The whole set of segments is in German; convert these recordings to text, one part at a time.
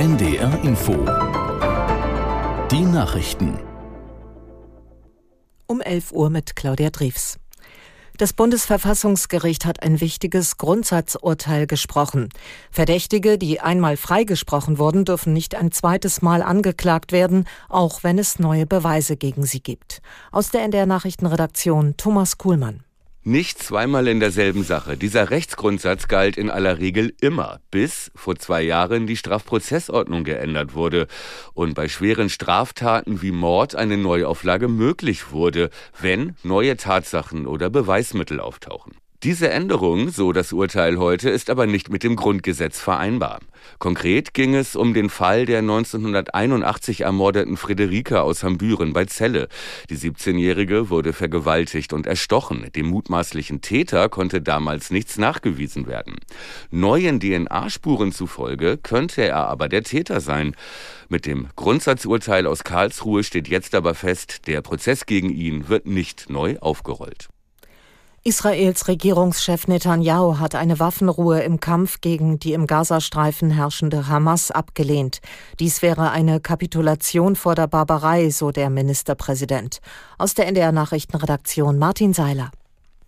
NDR Info. Die Nachrichten. Um 11 Uhr mit Claudia Drews. Das Bundesverfassungsgericht hat ein wichtiges Grundsatzurteil gesprochen. Verdächtige, die einmal freigesprochen wurden, dürfen nicht ein zweites Mal angeklagt werden, auch wenn es neue Beweise gegen sie gibt. Aus der NDR Nachrichtenredaktion Thomas Kuhlmann. Nicht zweimal in derselben Sache. Dieser Rechtsgrundsatz galt in aller Regel immer, bis vor zwei Jahren die Strafprozessordnung geändert wurde und bei schweren Straftaten wie Mord eine Neuauflage möglich wurde, wenn neue Tatsachen oder Beweismittel auftauchen. Diese Änderung, so das Urteil heute, ist aber nicht mit dem Grundgesetz vereinbar. Konkret ging es um den Fall der 1981 ermordeten Friederike aus Hambüren bei Celle. Die 17-Jährige wurde vergewaltigt und erstochen. Dem mutmaßlichen Täter konnte damals nichts nachgewiesen werden. Neuen DNA-Spuren zufolge könnte er aber der Täter sein. Mit dem Grundsatzurteil aus Karlsruhe steht jetzt aber fest, der Prozess gegen ihn wird nicht neu aufgerollt. Israels Regierungschef Netanyahu hat eine Waffenruhe im Kampf gegen die im Gazastreifen herrschende Hamas abgelehnt. Dies wäre eine Kapitulation vor der Barbarei, so der Ministerpräsident. Aus der NDR Nachrichtenredaktion Martin Seiler.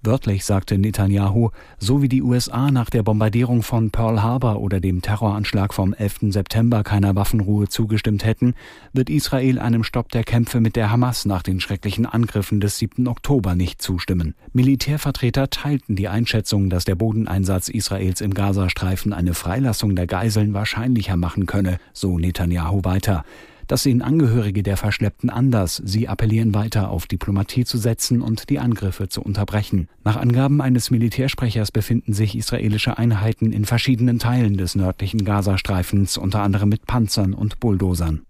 Wörtlich sagte Netanyahu, so wie die USA nach der Bombardierung von Pearl Harbor oder dem Terroranschlag vom 11. September keiner Waffenruhe zugestimmt hätten, wird Israel einem Stopp der Kämpfe mit der Hamas nach den schrecklichen Angriffen des 7. Oktober nicht zustimmen. Militärvertreter teilten die Einschätzung, dass der Bodeneinsatz Israels im Gazastreifen eine Freilassung der Geiseln wahrscheinlicher machen könne, so Netanyahu weiter. Das sehen Angehörige der Verschleppten anders. Sie appellieren weiter auf Diplomatie zu setzen und die Angriffe zu unterbrechen. Nach Angaben eines Militärsprechers befinden sich israelische Einheiten in verschiedenen Teilen des nördlichen Gazastreifens, unter anderem mit Panzern und Bulldozern.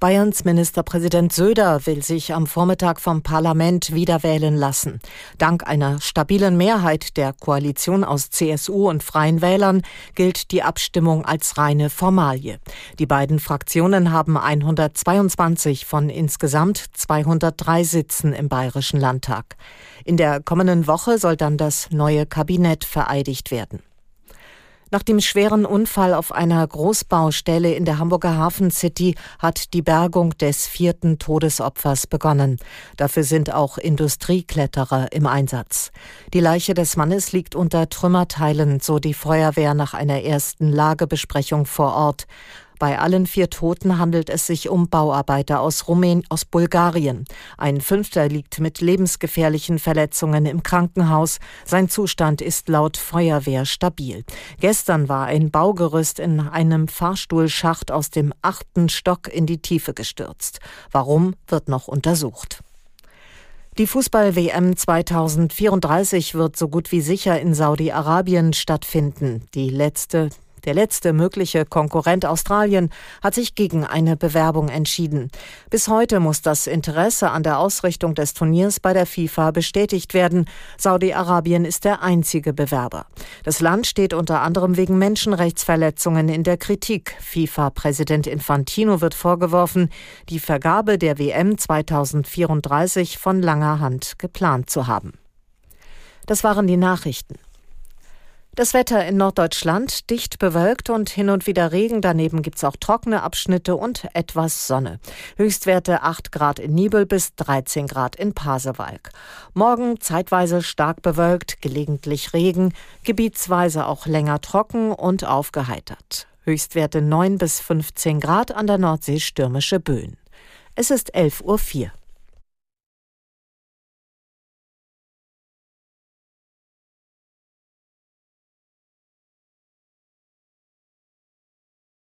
Bayerns Ministerpräsident Söder will sich am Vormittag vom Parlament wiederwählen lassen. Dank einer stabilen Mehrheit der Koalition aus CSU und Freien Wählern gilt die Abstimmung als reine Formalie. Die beiden Fraktionen haben 122 von insgesamt 203 Sitzen im Bayerischen Landtag. In der kommenden Woche soll dann das neue Kabinett vereidigt werden. Nach dem schweren Unfall auf einer Großbaustelle in der Hamburger Hafen City hat die Bergung des vierten Todesopfers begonnen. Dafür sind auch Industriekletterer im Einsatz. Die Leiche des Mannes liegt unter Trümmerteilen, so die Feuerwehr nach einer ersten Lagebesprechung vor Ort. Bei allen vier Toten handelt es sich um Bauarbeiter aus Rumänien, aus Bulgarien. Ein Fünfter liegt mit lebensgefährlichen Verletzungen im Krankenhaus. Sein Zustand ist laut Feuerwehr stabil. Gestern war ein Baugerüst in einem Fahrstuhlschacht aus dem achten Stock in die Tiefe gestürzt. Warum wird noch untersucht. Die Fußball-WM 2034 wird so gut wie sicher in Saudi-Arabien stattfinden. Die letzte der letzte mögliche Konkurrent Australien hat sich gegen eine Bewerbung entschieden. Bis heute muss das Interesse an der Ausrichtung des Turniers bei der FIFA bestätigt werden. Saudi-Arabien ist der einzige Bewerber. Das Land steht unter anderem wegen Menschenrechtsverletzungen in der Kritik. FIFA-Präsident Infantino wird vorgeworfen, die Vergabe der WM 2034 von langer Hand geplant zu haben. Das waren die Nachrichten. Das Wetter in Norddeutschland dicht bewölkt und hin und wieder Regen. Daneben gibt's auch trockene Abschnitte und etwas Sonne. Höchstwerte 8 Grad in Nibel bis 13 Grad in Pasewalk. Morgen zeitweise stark bewölkt, gelegentlich Regen, gebietsweise auch länger trocken und aufgeheitert. Höchstwerte 9 bis 15 Grad an der Nordsee stürmische Böen. Es ist 11.04 Uhr.